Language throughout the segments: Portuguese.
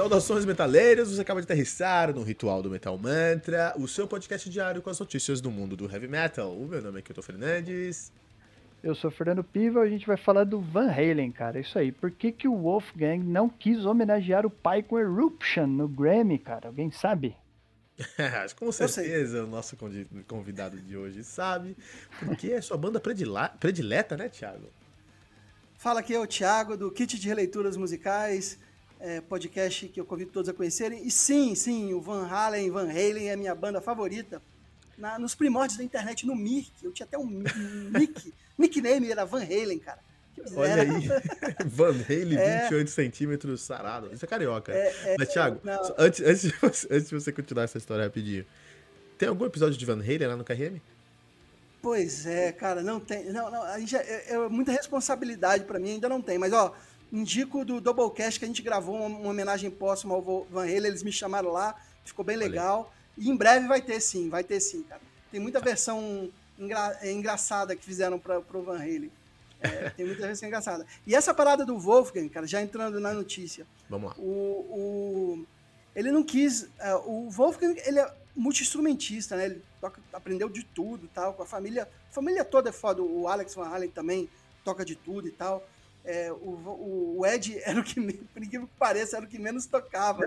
Saudações metaleiros, você acaba de aterrissar no Ritual do Metal Mantra, o seu podcast diário com as notícias do mundo do heavy metal. O meu nome é Kilton Fernandes. Eu sou Fernando Piva, a gente vai falar do Van Halen, cara. Isso aí. Por que, que o Wolfgang não quis homenagear o pai com Eruption no Grammy, cara? Alguém sabe? Acho com certeza o nosso convidado de hoje sabe, porque é sua banda predileta, né, Thiago? Fala aqui é o Thiago, do Kit de Releituras Musicais é, podcast que eu convido todos a conhecerem. E sim, sim, o Van Halen, Van Halen é a minha banda favorita. Na, nos primórdios da internet, no Mirk, eu tinha até um, nick, nickname era Van Halen, cara. Olha aí, Van Halen, é, 28 centímetros, sarado. Isso é carioca. É, é, Mas, Thiago, antes, antes, de você, antes de você continuar essa história rapidinho, tem algum episódio de Van Halen lá no KRM? Pois é, cara, não tem. Não, não, gente, é, é muita responsabilidade para mim, ainda não tem. Mas, ó, Indico do Doublecast que a gente gravou uma, uma homenagem póstuma ao Van Halen, eles me chamaram lá, ficou bem legal. E em breve vai ter sim, vai ter sim, cara. Tem muita versão engra é, engraçada que fizeram para pro Van Halen. É, tem muita versão engraçada. E essa parada do Wolfgang, cara, já entrando na notícia. Vamos lá. O, o ele não quis. Uh, o Wolfgang, ele é multi-instrumentista, né? Ele toca, aprendeu de tudo tal. Com a família. A família toda é foda. O Alex Van Halen também toca de tudo e tal é, o, o, Ed era o que, por incrível que pareça, era o que menos tocava.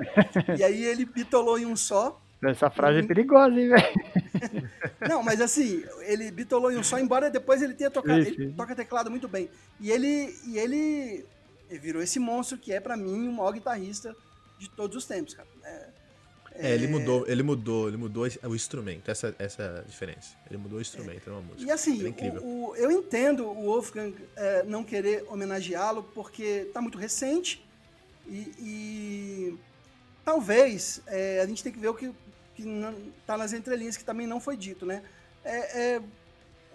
e aí ele bitolou em um só. Essa frase é perigosa, hein, velho? Não, mas assim, ele bitolou em um só, embora depois ele tenha tocado. Ele toca teclado muito bem. E ele, e ele virou esse monstro que é, para mim, o maior guitarrista de todos os tempos, cara. É, é, ele mudou, ele mudou, ele mudou o instrumento, essa, essa é diferença. Ele mudou o instrumento, é uma música. E assim, é incrível. O, o, eu entendo o Wolfgang é, não querer homenageá-lo porque tá muito recente e, e talvez é, a gente tem que ver o que, que não, tá nas entrelinhas que também não foi dito, né? É, é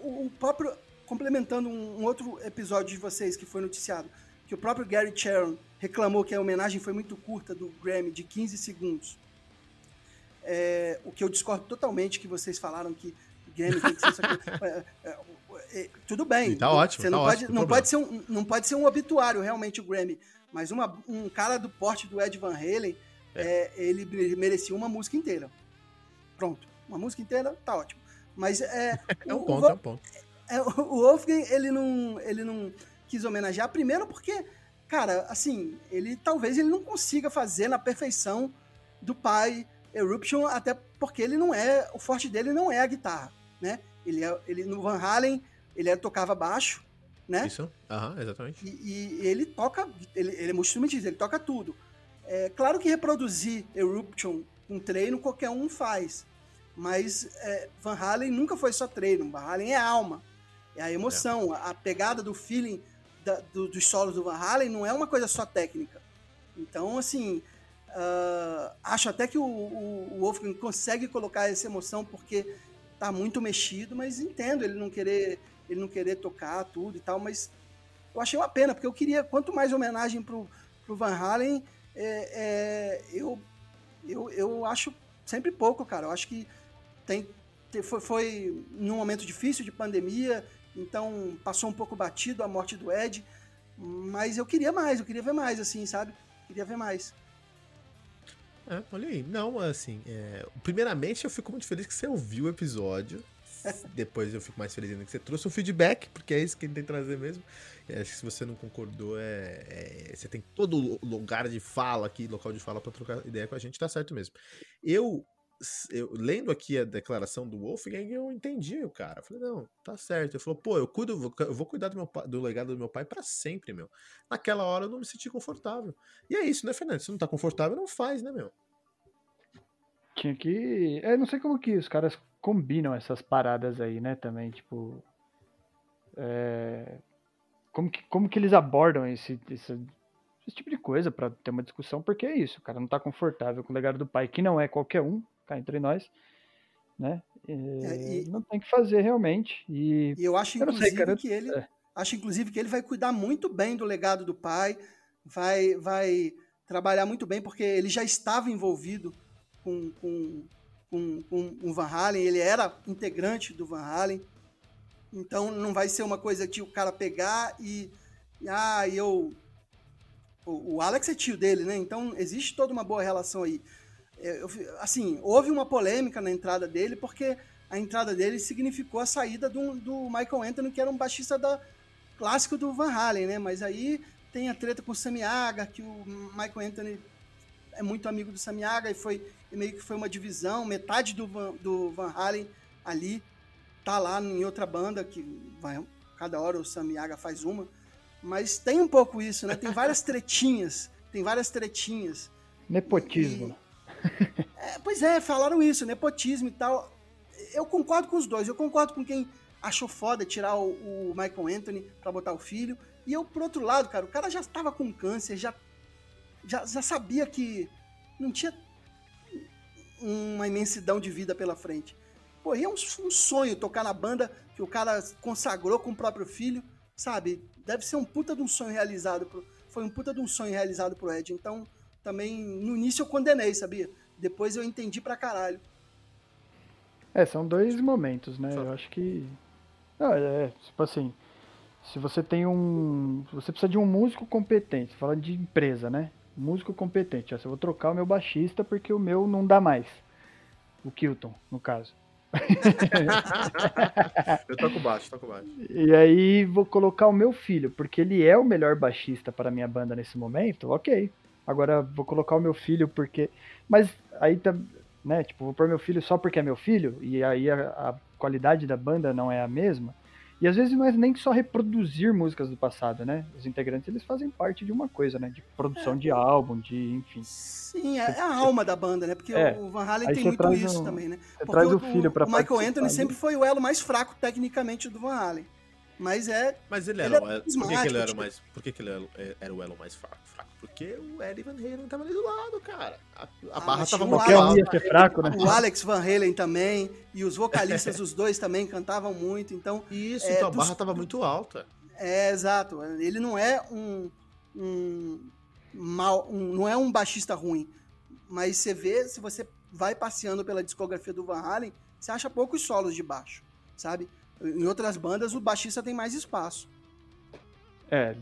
o, o, próprio complementando um, um, outro episódio de vocês que foi noticiado, que o próprio Gary Sharon reclamou que a homenagem foi muito curta do Grammy de 15 segundos. É, o que eu discordo totalmente que vocês falaram que o tem que ser isso aqui. É, é, é, tudo bem. tá ótimo. Você não, tá pode, ótimo, não, pode ser um, não pode ser um obituário, realmente, o Grammy. Mas uma, um cara do porte do Ed Van Halen, é. ele merecia uma música inteira. Pronto. Uma música inteira, tá ótimo. Mas é. é um ponto, o, é um ponto. O Wolfgang, ele não, ele não quis homenagear, primeiro porque, cara, assim, ele talvez ele não consiga fazer na perfeição do pai Eruption, até porque ele não é. O forte dele não é a guitarra, né? Ele, é, ele no Van Halen, ele é, tocava baixo, né? Isso, aham, exatamente. E, e, ele toca, ele, ele é multi-instrumentista, ele toca tudo. É claro que reproduzir Eruption com treino qualquer um faz, mas é, Van Halen nunca foi só treino, Van Halen é alma, é a emoção, é. a pegada do feeling da, do, dos solos do Van Halen não é uma coisa só técnica. Então, assim, Uh, acho até que o, o, o, Wolfgang consegue colocar essa emoção porque tá muito mexido, mas entendo ele não querer ele não querer tocar tudo e tal, mas eu achei uma pena porque eu queria quanto mais homenagem pro, pro Van Halen, é, é, eu, eu eu acho sempre pouco, cara. Eu acho que tem foi, foi num momento difícil de pandemia, então passou um pouco batido a morte do Ed, mas eu queria mais, eu queria ver mais, assim, sabe? Queria ver mais. É, olha aí. Não, assim, é... primeiramente eu fico muito feliz que você ouviu o episódio. Depois eu fico mais feliz ainda que você trouxe um feedback, porque é isso que a gente tem que trazer mesmo. Acho que se você não concordou, é, é, você tem todo lugar de fala aqui, local de fala para trocar ideia com a gente, tá certo mesmo. Eu, eu lendo aqui a declaração do Wolfgang, eu entendi o cara. Eu falei, não, tá certo. Ele falou, pô, eu cuido, eu vou cuidar do, meu, do legado do meu pai para sempre, meu. Naquela hora eu não me senti confortável. E é isso, né, Fernando? Se não tá confortável, não faz, né, meu? Tinha que. É, não sei como que os caras combinam essas paradas aí, né, também, tipo. É... Como, que, como que eles abordam esse, esse, esse tipo de coisa para ter uma discussão, porque é isso, o cara não tá confortável com o legado do pai, que não é qualquer um, cá entre nós, né? É, e, não tem que fazer realmente. E, e eu acho, eu inclusive, sei, cara, que ele. É. Acho, inclusive, que ele vai cuidar muito bem do legado do pai, vai, vai trabalhar muito bem, porque ele já estava envolvido com, com, com, com o Van Halen, ele era integrante do Van Halen. Então não vai ser uma coisa que o cara pegar e. Ah, eu. O, o Alex é tio dele, né? Então existe toda uma boa relação aí. Eu, assim, houve uma polêmica na entrada dele, porque a entrada dele significou a saída do, do Michael Anthony, que era um baixista da, clássico do Van Halen, né? Mas aí tem a treta com o Samiaga, que o Michael Anthony é muito amigo do Samiaga e foi e meio que foi uma divisão, metade do Van, do Van Halen ali tá lá em outra banda que vai, cada hora o Samiaga faz uma, mas tem um pouco isso, né? Tem várias tretinhas, tem várias tretinhas. Nepotismo. E, é, pois é, falaram isso, nepotismo e tal. Eu concordo com os dois. Eu concordo com quem achou foda tirar o, o Michael Anthony para botar o filho. E eu, por outro lado, cara, o cara já estava com câncer, já, já, já sabia que não tinha uma imensidão de vida pela frente. Pô, e é um, um, sonho tocar na banda que o cara consagrou com o próprio filho, sabe? Deve ser um puta de um sonho realizado. Pro, foi um puta de um sonho realizado pro Ed. Então, também, no início eu condenei, sabia? Depois eu entendi pra caralho. É, são dois momentos, né? Eu acho que não, é, tipo assim, se você tem um. Você precisa de um músico competente, falando de empresa, né? Músico competente. Eu vou trocar o meu baixista porque o meu não dá mais. O Kilton, no caso. eu toco baixo, toco baixo. E aí vou colocar o meu filho, porque ele é o melhor baixista para a minha banda nesse momento, ok. Agora vou colocar o meu filho porque. Mas aí tá. Né, tipo, vou pôr meu filho só porque é meu filho, e aí a, a qualidade da banda não é a mesma. E às vezes não é nem só reproduzir músicas do passado, né? Os integrantes eles fazem parte de uma coisa, né? De produção é. de álbum, de enfim. Sim, é, a alma da banda, né? Porque é. o Van Halen tem muito isso um, também, né? Porque traz o, o filho para O Michael Anthony sempre foi o elo mais fraco tecnicamente do Van Halen. Mas é. Mas ele era. Ele é por que, que, ele era mais. Por que, que ele era o elo mais fraco? Porque o Eddie Van Halen tava ali do lado, cara. A, a ah, barra tava muito alta. Ser fraco, né? O Alex Van Halen também. E os vocalistas, os dois também cantavam muito. Então. Isso, é, então a dos, barra tava muito alta. É, exato. Ele não é um. um mal, um, não é um baixista ruim. Mas você vê, se você vai passeando pela discografia do Van Halen, você acha poucos solos de baixo, sabe? Em outras bandas, o baixista tem mais espaço. É,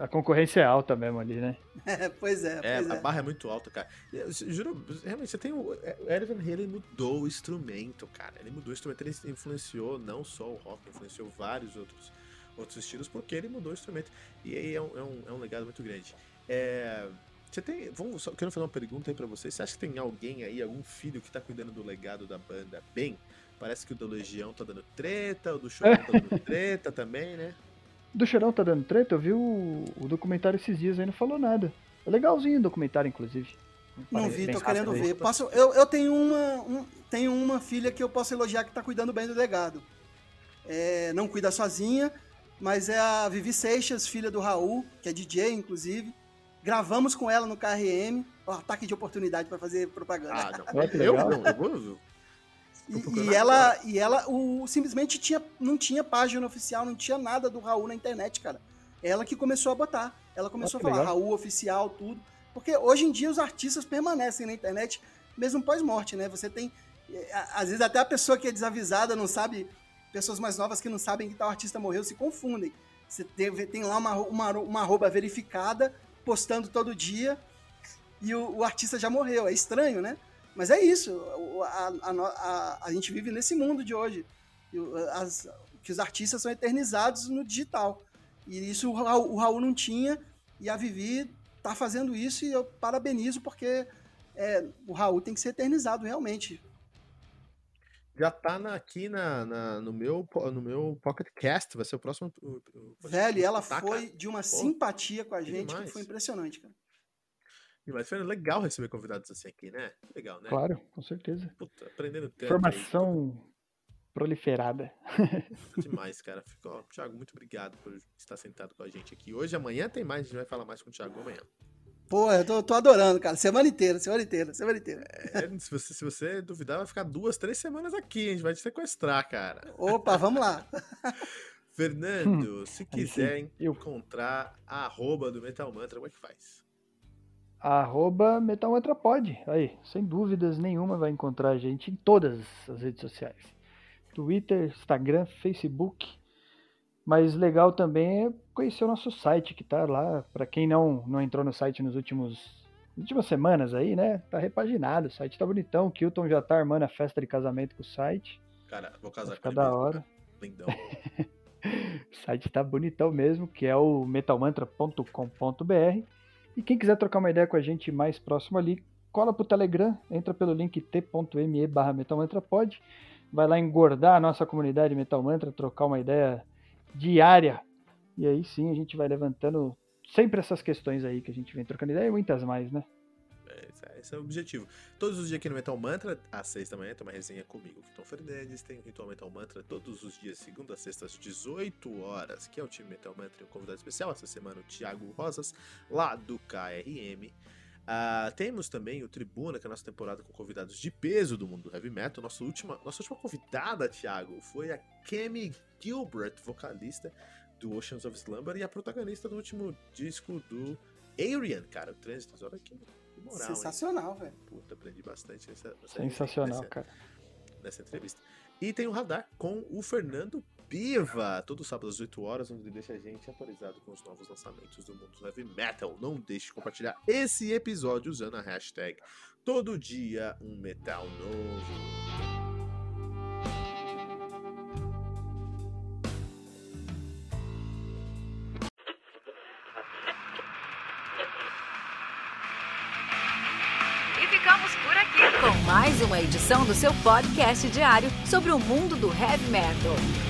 a concorrência é alta mesmo ali, né? É, pois é. É, pois a é. barra é muito alta, cara. Eu, juro, realmente, você tem o. O Eric Van Halen mudou o instrumento, cara. Ele mudou o instrumento, ele influenciou não só o rock, influenciou vários outros, outros estilos, porque ele mudou o instrumento. E aí é um, é um, é um legado muito grande. É. Você tem. Vamos, só, quero fazer uma pergunta aí pra vocês. Você acha que tem alguém aí, algum filho que tá cuidando do legado da banda bem? Parece que o da Legião tá dando treta, o do Chorão tá dando treta também, né? Do Chorão tá dando treta? Eu vi o, o documentário esses dias aí, não falou nada. É legalzinho o documentário, inclusive. Não vi, tô querendo ver. Posso, eu, eu tenho, uma, um, tenho uma filha que eu posso elogiar que tá cuidando bem do legado. É, não cuida sozinha, mas é a Vivi Seixas, filha do Raul, que é DJ, inclusive. Gravamos com ela no KRM. Ó, ataque de oportunidade para fazer propaganda. Ah, não. eu, não, eu vou, e, e ela, e ela o, simplesmente tinha, não tinha página oficial, não tinha nada do Raul na internet, cara. Ela que começou a botar. Ela começou ah, a falar legal. Raul oficial, tudo. Porque hoje em dia os artistas permanecem na internet, mesmo pós-morte, né? Você tem. É, às vezes até a pessoa que é desavisada não sabe. Pessoas mais novas que não sabem que tal artista morreu se confundem. Você tem, tem lá uma, uma, uma arroba verificada, postando todo dia, e o, o artista já morreu. É estranho, né? Mas é isso, a, a, a, a gente vive nesse mundo de hoje, as, que os artistas são eternizados no digital. E isso o Raul, o Raul não tinha, e a Vivi tá fazendo isso, e eu parabenizo, porque é, o Raul tem que ser eternizado, realmente. Já tá na, aqui na, na, no, meu, no meu Pocket Cast, vai ser o próximo. O, o, Velho, ela tá, foi cara. de uma Pô, simpatia com a gente demais. que foi impressionante, cara. Mas foi legal receber convidados assim aqui, né? Legal, né? Claro, com certeza. Puta, aprendendo tanto. Informação aí. proliferada. Demais, cara. Ficou, Thiago, muito obrigado por estar sentado com a gente aqui. Hoje, amanhã tem mais, a gente vai falar mais com o Thiago amanhã. Pô, eu tô, tô adorando, cara. Semana inteira, semana inteira, semana inteira. É, se, você, se você duvidar, vai ficar duas, três semanas aqui. A gente vai te sequestrar, cara. Opa, vamos lá. Fernando, se quiser encontrar a arroba do Metal Mantra, como é que faz? arroba MetalMetrapod. Aí, sem dúvidas nenhuma vai encontrar a gente em todas as redes sociais. Twitter, Instagram, Facebook. Mas legal também é conhecer o nosso site que tá lá. Para quem não, não entrou no site nos últimos últimas semanas aí, né? Tá repaginado, o site tá bonitão. O Kilton já tá armando a festa de casamento com o site. Cara, vou casar com ele. da hora. Lindão. o site tá bonitão mesmo, que é o metalmantra.com.br. E quem quiser trocar uma ideia com a gente mais próximo ali, cola pro Telegram, entra pelo link t.me barra metalmantrapod, vai lá engordar a nossa comunidade Metal Mantra, trocar uma ideia diária. E aí sim a gente vai levantando sempre essas questões aí que a gente vem trocando ideia e muitas mais, né? É, esse é o objetivo. Todos os dias aqui no Metal Mantra, às 6 da manhã, tem uma resenha comigo, Tom Fernandes. Tem o Ritual Metal Mantra todos os dias, segunda a sexta, às 18 horas, que é o time Metal Mantra e um convidado especial. Essa semana, o Thiago Rosas, lá do KRM. Uh, temos também o Tribuna, que é a nossa temporada com convidados de peso do mundo do heavy metal. Nossa última, nossa última convidada, Thiago, foi a Kemi Gilbert, vocalista do Oceans of Slumber e a protagonista do último disco do Arian, cara, o Trânsito. Olha que, que moral. Sensacional, velho. Puta, aprendi bastante nessa, nessa Sensacional, nessa, cara. Nessa entrevista. E tem o Radar com o Fernando Piva, todo sábado às 8 horas, onde deixa a gente atualizado com os novos lançamentos do mundo heavy metal. Não deixe de compartilhar esse episódio usando a hashtag Todo Dia Um Metal Novo. mais uma edição do seu podcast diário sobre o mundo do heavy metal.